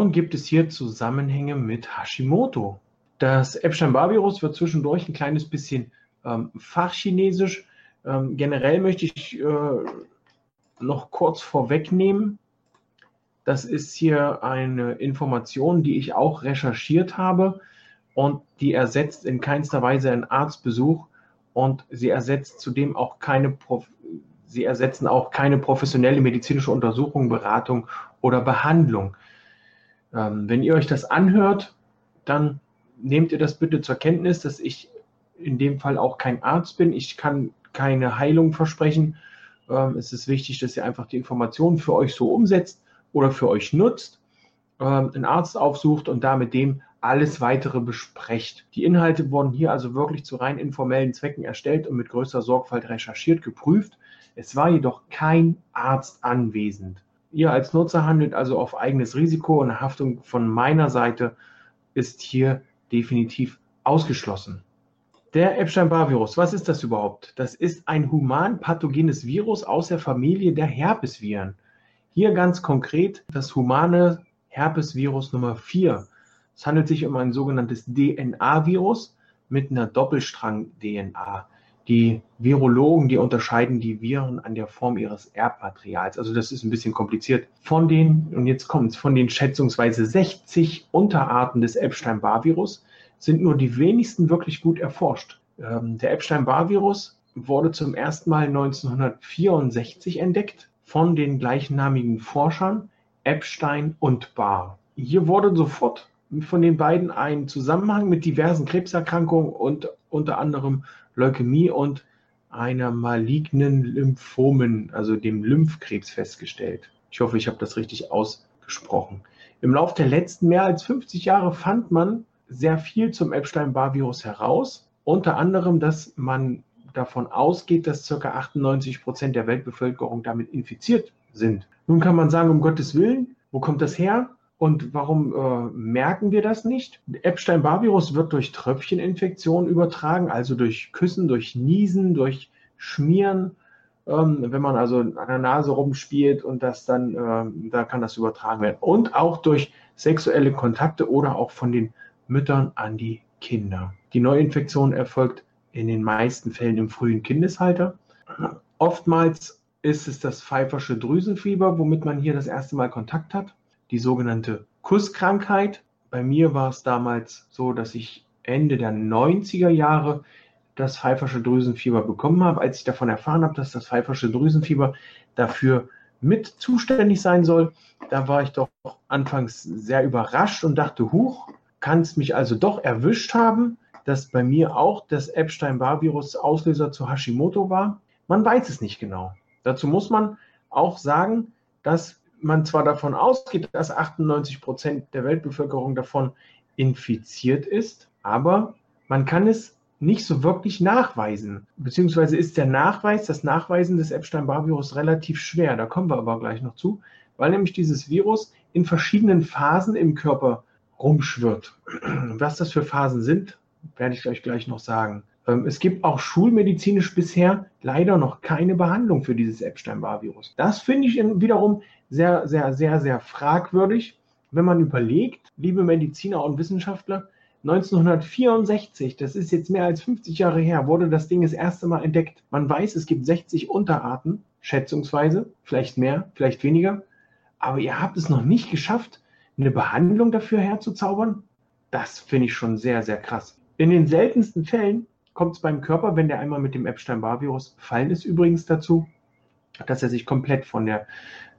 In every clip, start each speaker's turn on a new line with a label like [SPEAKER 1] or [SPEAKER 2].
[SPEAKER 1] und gibt es hier Zusammenhänge mit Hashimoto. Das Epstein-Barr-Virus wird zwischendurch ein kleines bisschen ähm, fachchinesisch. Ähm, generell möchte ich äh, noch kurz vorwegnehmen, das ist hier eine Information, die ich auch recherchiert habe und die ersetzt in keinster Weise einen Arztbesuch und sie ersetzt zudem auch keine Sie ersetzen auch keine professionelle medizinische Untersuchung, Beratung oder Behandlung. Ähm, wenn ihr euch das anhört, dann nehmt ihr das bitte zur Kenntnis, dass ich in dem Fall auch kein Arzt bin. Ich kann keine Heilung versprechen. Ähm, es ist wichtig, dass ihr einfach die Informationen für euch so umsetzt oder für euch nutzt, ähm, einen Arzt aufsucht und da mit dem alles weitere besprecht. Die Inhalte wurden hier also wirklich zu rein informellen Zwecken erstellt und mit größter Sorgfalt recherchiert, geprüft. Es war jedoch kein Arzt anwesend. Ihr als Nutzer handelt also auf eigenes Risiko und Haftung von meiner Seite ist hier definitiv ausgeschlossen. Der Epstein-Barr-Virus, was ist das überhaupt? Das ist ein human-pathogenes Virus aus der Familie der Herpesviren. Hier ganz konkret das humane Herpesvirus Nummer 4. Es handelt sich um ein sogenanntes DNA-Virus mit einer Doppelstrang-DNA die Virologen, die unterscheiden die Viren an der Form ihres Erbmaterials. Also das ist ein bisschen kompliziert. Von den, und jetzt kommt es, von den schätzungsweise 60 Unterarten des Epstein-Barr-Virus sind nur die wenigsten wirklich gut erforscht. Ähm, der Epstein-Barr-Virus wurde zum ersten Mal 1964 entdeckt von den gleichnamigen Forschern Epstein und Barr. Hier wurde sofort von den beiden ein Zusammenhang mit diversen Krebserkrankungen und unter anderem Leukämie und einer malignen Lymphomen, also dem Lymphkrebs, festgestellt. Ich hoffe, ich habe das richtig ausgesprochen. Im Laufe der letzten mehr als 50 Jahre fand man sehr viel zum Epstein-Barr-Virus heraus. Unter anderem, dass man davon ausgeht, dass ca. 98 Prozent der Weltbevölkerung damit infiziert sind. Nun kann man sagen, um Gottes Willen, wo kommt das her? Und warum äh, merken wir das nicht? Epstein-Barr-Virus wird durch Tröpfcheninfektion übertragen, also durch Küssen, durch Niesen, durch Schmieren. Ähm, wenn man also an der Nase rumspielt und das dann, äh, da kann das übertragen werden. Und auch durch sexuelle Kontakte oder auch von den Müttern an die Kinder. Die Neuinfektion erfolgt in den meisten Fällen im frühen Kindesalter. Oftmals ist es das pfeifersche Drüsenfieber, womit man hier das erste Mal Kontakt hat die sogenannte Kusskrankheit. Bei mir war es damals so, dass ich Ende der 90er Jahre das pfeifersche Drüsenfieber bekommen habe. Als ich davon erfahren habe, dass das pfeifersche Drüsenfieber dafür mit zuständig sein soll, da war ich doch anfangs sehr überrascht und dachte, huch, kann es mich also doch erwischt haben, dass bei mir auch das Epstein-Barr-Virus Auslöser zu Hashimoto war? Man weiß es nicht genau. Dazu muss man auch sagen, dass man zwar davon ausgeht, dass 98 Prozent der Weltbevölkerung davon infiziert ist, aber man kann es nicht so wirklich nachweisen. Beziehungsweise ist der Nachweis, das Nachweisen des Epstein-Barr-Virus relativ schwer. Da kommen wir aber gleich noch zu, weil nämlich dieses Virus in verschiedenen Phasen im Körper rumschwirrt. Was das für Phasen sind, werde ich euch gleich noch sagen. Ähm, es gibt auch schulmedizinisch bisher leider noch keine Behandlung für dieses Epstein-Barr-Virus. Das finde ich wiederum sehr, sehr, sehr, sehr fragwürdig, wenn man überlegt, liebe Mediziner und Wissenschaftler, 1964, das ist jetzt mehr als 50 Jahre her, wurde das Ding das erste Mal entdeckt. Man weiß, es gibt 60 Unterarten, schätzungsweise, vielleicht mehr, vielleicht weniger, aber ihr habt es noch nicht geschafft, eine Behandlung dafür herzuzaubern. Das finde ich schon sehr, sehr krass. In den seltensten Fällen kommt es beim Körper, wenn der einmal mit dem Epstein-Barr-Virus befallen ist, übrigens dazu, dass er sich komplett von der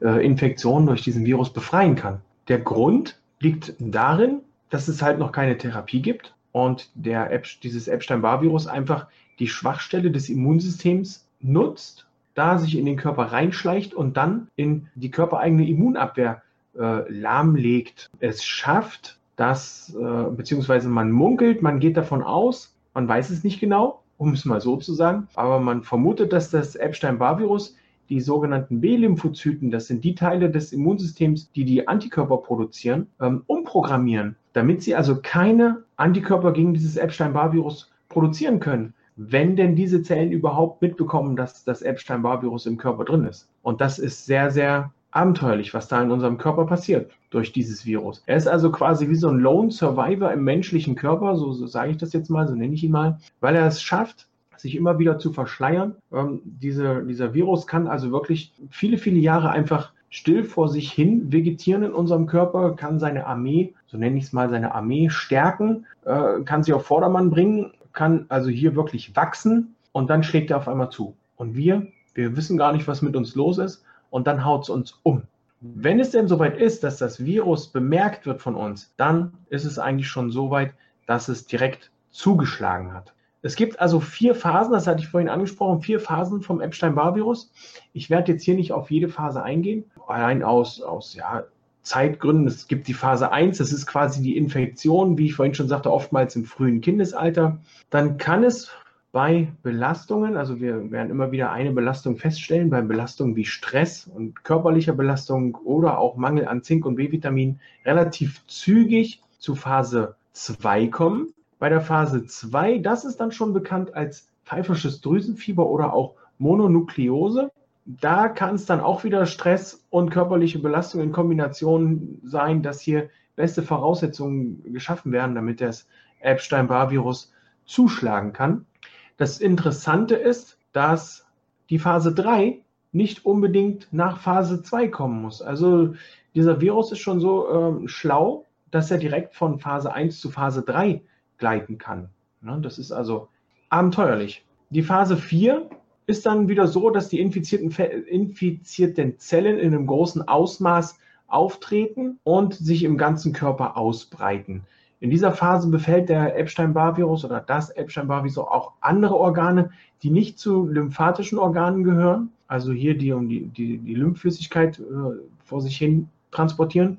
[SPEAKER 1] äh, Infektion durch diesen Virus befreien kann. Der Grund liegt darin, dass es halt noch keine Therapie gibt und der Ep dieses Epstein-Barr-Virus einfach die Schwachstelle des Immunsystems nutzt, da sich in den Körper reinschleicht und dann in die körpereigene Immunabwehr äh, lahmlegt. Es schafft, dass, äh, beziehungsweise man munkelt, man geht davon aus, man weiß es nicht genau, um es mal so zu sagen, aber man vermutet, dass das Epstein-Barr-Virus die sogenannten B-Lymphozyten, das sind die Teile des Immunsystems, die die Antikörper produzieren, ähm, umprogrammieren, damit sie also keine Antikörper gegen dieses Epstein-Barr-Virus produzieren können, wenn denn diese Zellen überhaupt mitbekommen, dass das Epstein-Barr-Virus im Körper drin ist. Und das ist sehr, sehr abenteuerlich, was da in unserem Körper passiert durch dieses Virus. Er ist also quasi wie so ein Lone Survivor im menschlichen Körper, so, so sage ich das jetzt mal, so nenne ich ihn mal, weil er es schafft, sich immer wieder zu verschleiern. Ähm, diese, dieser Virus kann also wirklich viele, viele Jahre einfach still vor sich hin vegetieren in unserem Körper, kann seine Armee, so nenne ich es mal, seine Armee stärken, äh, kann sie auf Vordermann bringen, kann also hier wirklich wachsen und dann schlägt er auf einmal zu. Und wir, wir wissen gar nicht, was mit uns los ist und dann haut es uns um. Wenn es denn soweit ist, dass das Virus bemerkt wird von uns, dann ist es eigentlich schon so weit, dass es direkt zugeschlagen hat. Es gibt also vier Phasen, das hatte ich vorhin angesprochen, vier Phasen vom Epstein-Barr-Virus. Ich werde jetzt hier nicht auf jede Phase eingehen, allein aus, aus ja, Zeitgründen. Es gibt die Phase 1, das ist quasi die Infektion, wie ich vorhin schon sagte, oftmals im frühen Kindesalter. Dann kann es bei Belastungen, also wir werden immer wieder eine Belastung feststellen, bei Belastungen wie Stress und körperlicher Belastung oder auch Mangel an Zink und B-Vitamin relativ zügig zu Phase 2 kommen. Bei der Phase 2, das ist dann schon bekannt als pfeifisches Drüsenfieber oder auch Mononukleose. Da kann es dann auch wieder Stress und körperliche Belastung in Kombination sein, dass hier beste Voraussetzungen geschaffen werden, damit das Epstein-Barr-Virus zuschlagen kann. Das Interessante ist, dass die Phase 3 nicht unbedingt nach Phase 2 kommen muss. Also dieser Virus ist schon so ähm, schlau, dass er direkt von Phase 1 zu Phase 3 gleiten kann. Ne, das ist also abenteuerlich. Die Phase 4 ist dann wieder so, dass die infizierten, infizierten Zellen in einem großen Ausmaß auftreten und sich im ganzen Körper ausbreiten. In dieser Phase befällt der Epstein-Barr-Virus oder das Epstein-Barr-Virus auch andere Organe, die nicht zu lymphatischen Organen gehören, also hier die um die, die, die Lymphflüssigkeit äh, vor sich hin transportieren.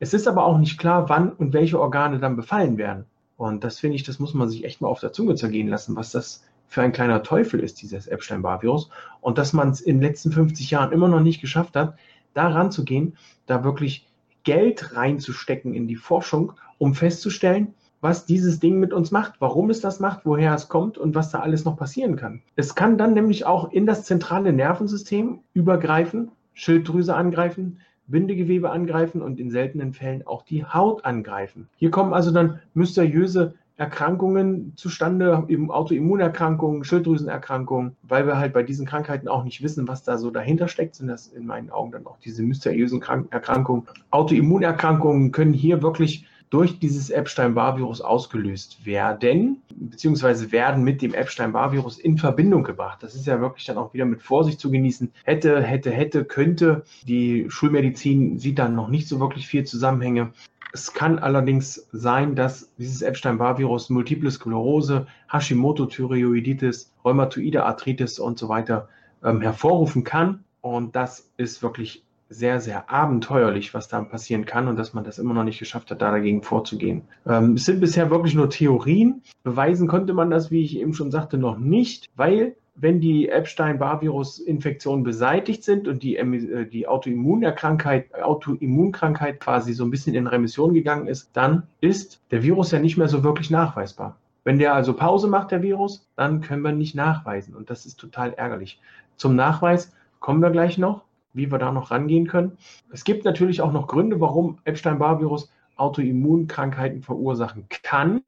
[SPEAKER 1] Es ist aber auch nicht klar, wann und welche Organe dann befallen werden. Und das finde ich, das muss man sich echt mal auf der Zunge zergehen lassen, was das für ein kleiner Teufel ist, dieses Epstein-Barr-Virus. Und dass man es in den letzten 50 Jahren immer noch nicht geschafft hat, da ranzugehen, da wirklich Geld reinzustecken in die Forschung, um festzustellen, was dieses Ding mit uns macht, warum es das macht, woher es kommt und was da alles noch passieren kann. Es kann dann nämlich auch in das zentrale Nervensystem übergreifen, Schilddrüse angreifen, Bindegewebe angreifen und in seltenen Fällen auch die Haut angreifen. Hier kommen also dann mysteriöse Erkrankungen zustande, eben Autoimmunerkrankungen, Schilddrüsenerkrankungen, weil wir halt bei diesen Krankheiten auch nicht wissen, was da so dahinter steckt, sind das in meinen Augen dann auch diese mysteriösen Erkrankungen. Autoimmunerkrankungen können hier wirklich durch dieses Epstein-Barr-Virus ausgelöst werden, beziehungsweise werden mit dem Epstein-Barr-Virus in Verbindung gebracht. Das ist ja wirklich dann auch wieder mit Vorsicht zu genießen. Hätte, hätte, hätte, könnte. Die Schulmedizin sieht dann noch nicht so wirklich viel Zusammenhänge. Es kann allerdings sein, dass dieses Epstein-Barr-Virus Multiple Sklerose, Hashimoto-Thyreoiditis, Rheumatoide Arthritis und so weiter ähm, hervorrufen kann. Und das ist wirklich sehr, sehr abenteuerlich, was da passieren kann und dass man das immer noch nicht geschafft hat, da dagegen vorzugehen. Ähm, es sind bisher wirklich nur Theorien. Beweisen konnte man das, wie ich eben schon sagte, noch nicht, weil wenn die Epstein-Barr-Virus-Infektionen beseitigt sind und die, äh, die Autoimmunerkrankheit, Autoimmunkrankheit quasi so ein bisschen in Remission gegangen ist, dann ist der Virus ja nicht mehr so wirklich nachweisbar. Wenn der also Pause macht, der Virus, dann können wir nicht nachweisen und das ist total ärgerlich. Zum Nachweis kommen wir gleich noch wie wir da noch rangehen können. Es gibt natürlich auch noch Gründe, warum Epstein-Barr-Virus Autoimmunkrankheiten verursachen kann.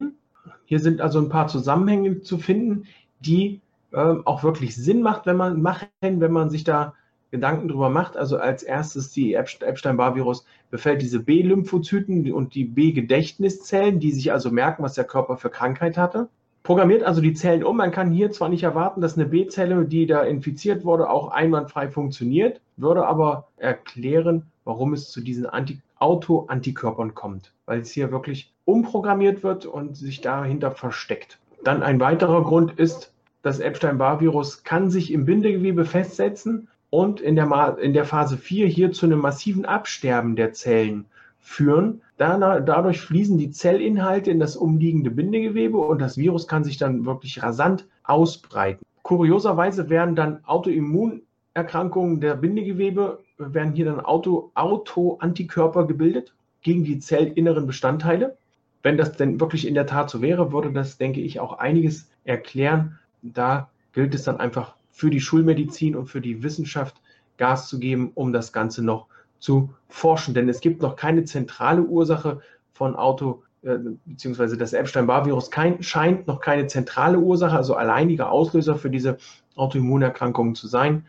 [SPEAKER 1] Hier sind also ein paar Zusammenhänge zu finden, die äh, auch wirklich Sinn macht, wenn man machen, wenn man sich da Gedanken drüber macht. Also als erstes die Epstein-Barr-Virus befällt diese B-Lymphozyten und die B-Gedächtniszellen, die sich also merken, was der Körper für Krankheit hatte programmiert also die Zellen um. Man kann hier zwar nicht erwarten, dass eine B-Zelle, die da infiziert wurde, auch einwandfrei funktioniert, würde aber erklären, warum es zu diesen Anti Auto-Antikörpern kommt, weil es hier wirklich umprogrammiert wird und sich dahinter versteckt. Dann ein weiterer Grund ist, das Epstein-Barr-Virus kann sich im Bindegewebe festsetzen und in der, in der Phase 4 hier zu einem massiven Absterben der Zellen führen. Dadurch fließen die Zellinhalte in das umliegende Bindegewebe und das Virus kann sich dann wirklich rasant ausbreiten. Kurioserweise werden dann Autoimmunerkrankungen der Bindegewebe, werden hier dann Auto-Antikörper gebildet gegen die zellinneren Bestandteile. Wenn das denn wirklich in der Tat so wäre, würde das, denke ich, auch einiges erklären. Da gilt es dann einfach für die Schulmedizin und für die Wissenschaft Gas zu geben, um das Ganze noch zu forschen. Denn es gibt noch keine zentrale Ursache von Auto, äh, beziehungsweise das Epstein-Barr-Virus scheint noch keine zentrale Ursache, also alleiniger Auslöser für diese Autoimmunerkrankungen zu sein.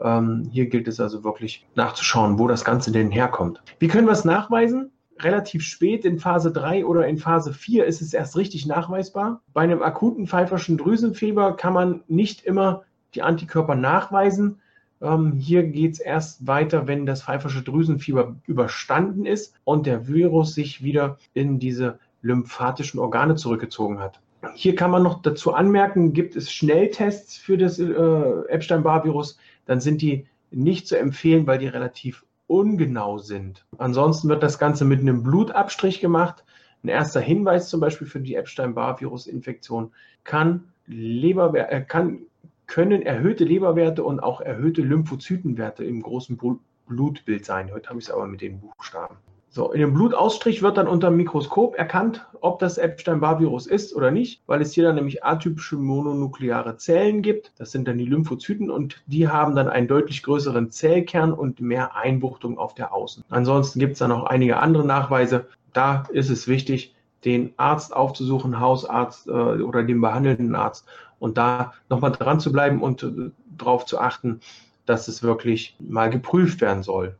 [SPEAKER 1] Ähm, hier gilt es also wirklich nachzuschauen, wo das Ganze denn herkommt. Wie können wir es nachweisen? Relativ spät in Phase 3 oder in Phase 4 ist es erst richtig nachweisbar. Bei einem akuten pfeiferschen Drüsenfieber kann man nicht immer die Antikörper nachweisen. Ähm, hier geht es erst weiter, wenn das pfeifersche Drüsenfieber überstanden ist und der Virus sich wieder in diese lymphatischen Organe zurückgezogen hat. Hier kann man noch dazu anmerken, gibt es Schnelltests für das äh, Epstein-Barr-Virus, dann sind die nicht zu empfehlen, weil die relativ ungenau sind. Ansonsten wird das Ganze mit einem Blutabstrich gemacht. Ein erster Hinweis zum Beispiel für die Epstein-Barr-Virus-Infektion kann, Leber, äh, kann können erhöhte Leberwerte und auch erhöhte Lymphozytenwerte im großen Blutbild sein. Heute habe ich es aber mit den Buchstaben. So, in dem Blutausstrich wird dann unter dem Mikroskop erkannt, ob das Epstein-Barr-Virus ist oder nicht, weil es hier dann nämlich atypische mononukleare Zellen gibt. Das sind dann die Lymphozyten und die haben dann einen deutlich größeren Zellkern und mehr Einbuchtung auf der Außen. Ansonsten gibt es dann noch einige andere Nachweise. Da ist es wichtig, den Arzt aufzusuchen, Hausarzt äh, oder den behandelnden Arzt und da nochmal dran zu bleiben und äh, darauf zu achten, dass es wirklich mal geprüft werden soll.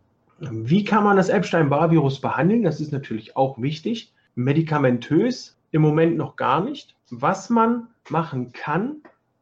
[SPEAKER 1] Wie kann man das Epstein-Barr-Virus behandeln? Das ist natürlich auch wichtig. Medikamentös im Moment noch gar nicht. Was man machen kann,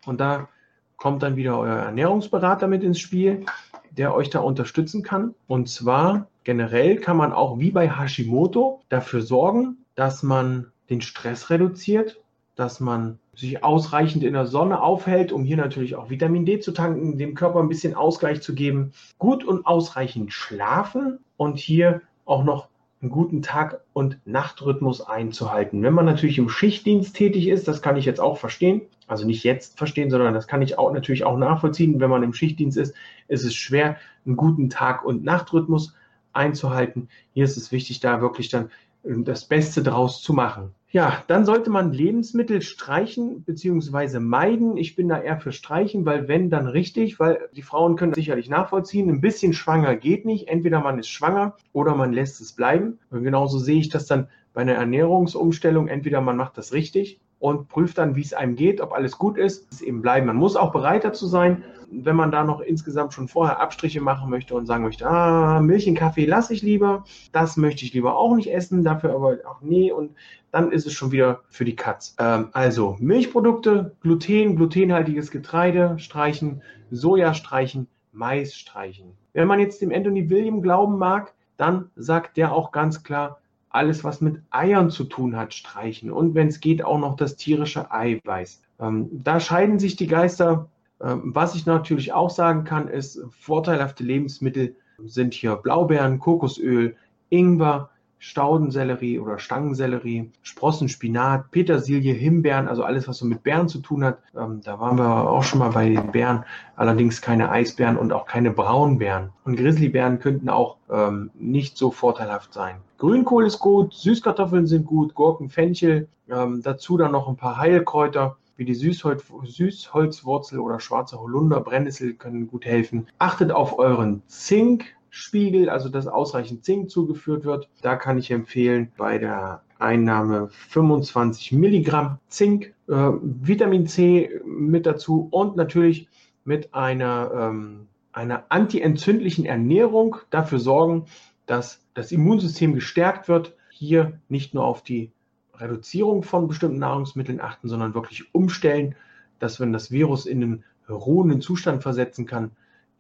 [SPEAKER 1] und da kommt dann wieder euer Ernährungsberater mit ins Spiel, der euch da unterstützen kann. Und zwar generell kann man auch wie bei Hashimoto dafür sorgen, dass man den Stress reduziert, dass man sich ausreichend in der Sonne aufhält, um hier natürlich auch Vitamin D zu tanken, dem Körper ein bisschen Ausgleich zu geben, gut und ausreichend schlafen und hier auch noch einen guten Tag- und Nachtrhythmus einzuhalten. Wenn man natürlich im Schichtdienst tätig ist, das kann ich jetzt auch verstehen, also nicht jetzt verstehen, sondern das kann ich auch natürlich auch nachvollziehen. Wenn man im Schichtdienst ist, ist es schwer, einen guten Tag- und Nachtrhythmus einzuhalten. Hier ist es wichtig, da wirklich dann das Beste draus zu machen. Ja, dann sollte man Lebensmittel streichen bzw. meiden. Ich bin da eher für streichen, weil wenn, dann richtig, weil die Frauen können sicherlich nachvollziehen. Ein bisschen schwanger geht nicht. Entweder man ist schwanger oder man lässt es bleiben. Und genauso sehe ich das dann bei einer Ernährungsumstellung. Entweder man macht das richtig und prüft dann, wie es einem geht, ob alles gut ist, es eben bleiben. Man muss auch bereit dazu sein, wenn man da noch insgesamt schon vorher Abstriche machen möchte und sagen möchte, ah, Milch und Kaffee lasse ich lieber, das möchte ich lieber auch nicht essen, dafür aber auch nee und dann ist es schon wieder für die Katz. Ähm, also Milchprodukte, Gluten, glutenhaltiges Getreide streichen, Soja streichen, Mais streichen. Wenn man jetzt dem Anthony William glauben mag, dann sagt der auch ganz klar, alles, was mit Eiern zu tun hat, streichen. Und wenn es geht, auch noch das tierische Eiweiß. Ähm, da scheiden sich die Geister. Ähm, was ich natürlich auch sagen kann, ist, vorteilhafte Lebensmittel sind hier Blaubeeren, Kokosöl, Ingwer, Staudensellerie oder Stangensellerie, Sprossen, Spinat, Petersilie, Himbeeren, also alles, was so mit Beeren zu tun hat. Ähm, da waren wir auch schon mal bei den Beeren, allerdings keine Eisbären und auch keine Braunbären. Und Grizzlybären könnten auch ähm, nicht so vorteilhaft sein. Grünkohl ist gut, Süßkartoffeln sind gut, Gurken, Fenchel, ähm, dazu dann noch ein paar Heilkräuter wie die Süßholz, Süßholzwurzel oder schwarze Holunder, Brennnessel können gut helfen. Achtet auf euren Zink, Spiegel, also dass ausreichend Zink zugeführt wird. Da kann ich empfehlen, bei der Einnahme 25 Milligramm Zink, äh, Vitamin C mit dazu und natürlich mit einer, ähm, einer antientzündlichen Ernährung dafür sorgen, dass das Immunsystem gestärkt wird. Hier nicht nur auf die Reduzierung von bestimmten Nahrungsmitteln achten, sondern wirklich umstellen, dass man das Virus in einen ruhenden Zustand versetzen kann,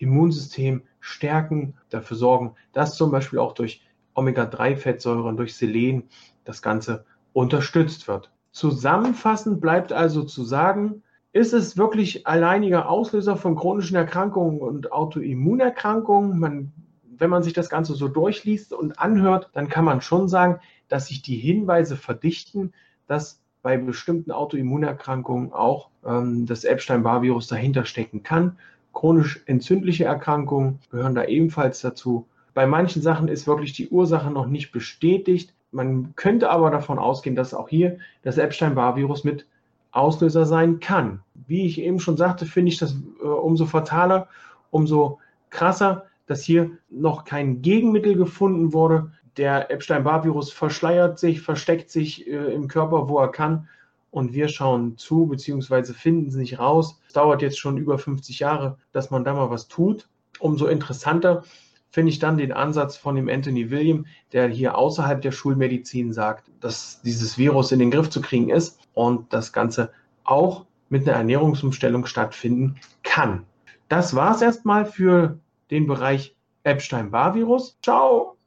[SPEAKER 1] Immunsystem stärken, dafür sorgen, dass zum Beispiel auch durch Omega-3-Fettsäuren, durch Selen das Ganze unterstützt wird. Zusammenfassend bleibt also zu sagen, ist es wirklich alleiniger Auslöser von chronischen Erkrankungen und Autoimmunerkrankungen? Man, wenn man sich das Ganze so durchliest und anhört, dann kann man schon sagen, dass sich die Hinweise verdichten, dass bei bestimmten Autoimmunerkrankungen auch ähm, das Epstein-Barr-Virus dahinter stecken kann. Chronisch entzündliche Erkrankungen gehören da ebenfalls dazu. Bei manchen Sachen ist wirklich die Ursache noch nicht bestätigt. Man könnte aber davon ausgehen, dass auch hier das Epstein-Barr-Virus mit Auslöser sein kann. Wie ich eben schon sagte, finde ich das äh, umso fataler, umso krasser, dass hier noch kein Gegenmittel gefunden wurde. Der Epstein-Barr-Virus verschleiert sich, versteckt sich äh, im Körper, wo er kann. Und wir schauen zu, beziehungsweise finden es nicht raus. Es dauert jetzt schon über 50 Jahre, dass man da mal was tut. Umso interessanter finde ich dann den Ansatz von dem Anthony William, der hier außerhalb der Schulmedizin sagt, dass dieses Virus in den Griff zu kriegen ist und das Ganze auch mit einer Ernährungsumstellung stattfinden kann. Das war es erstmal für den Bereich Epstein-Barr-Virus. Ciao!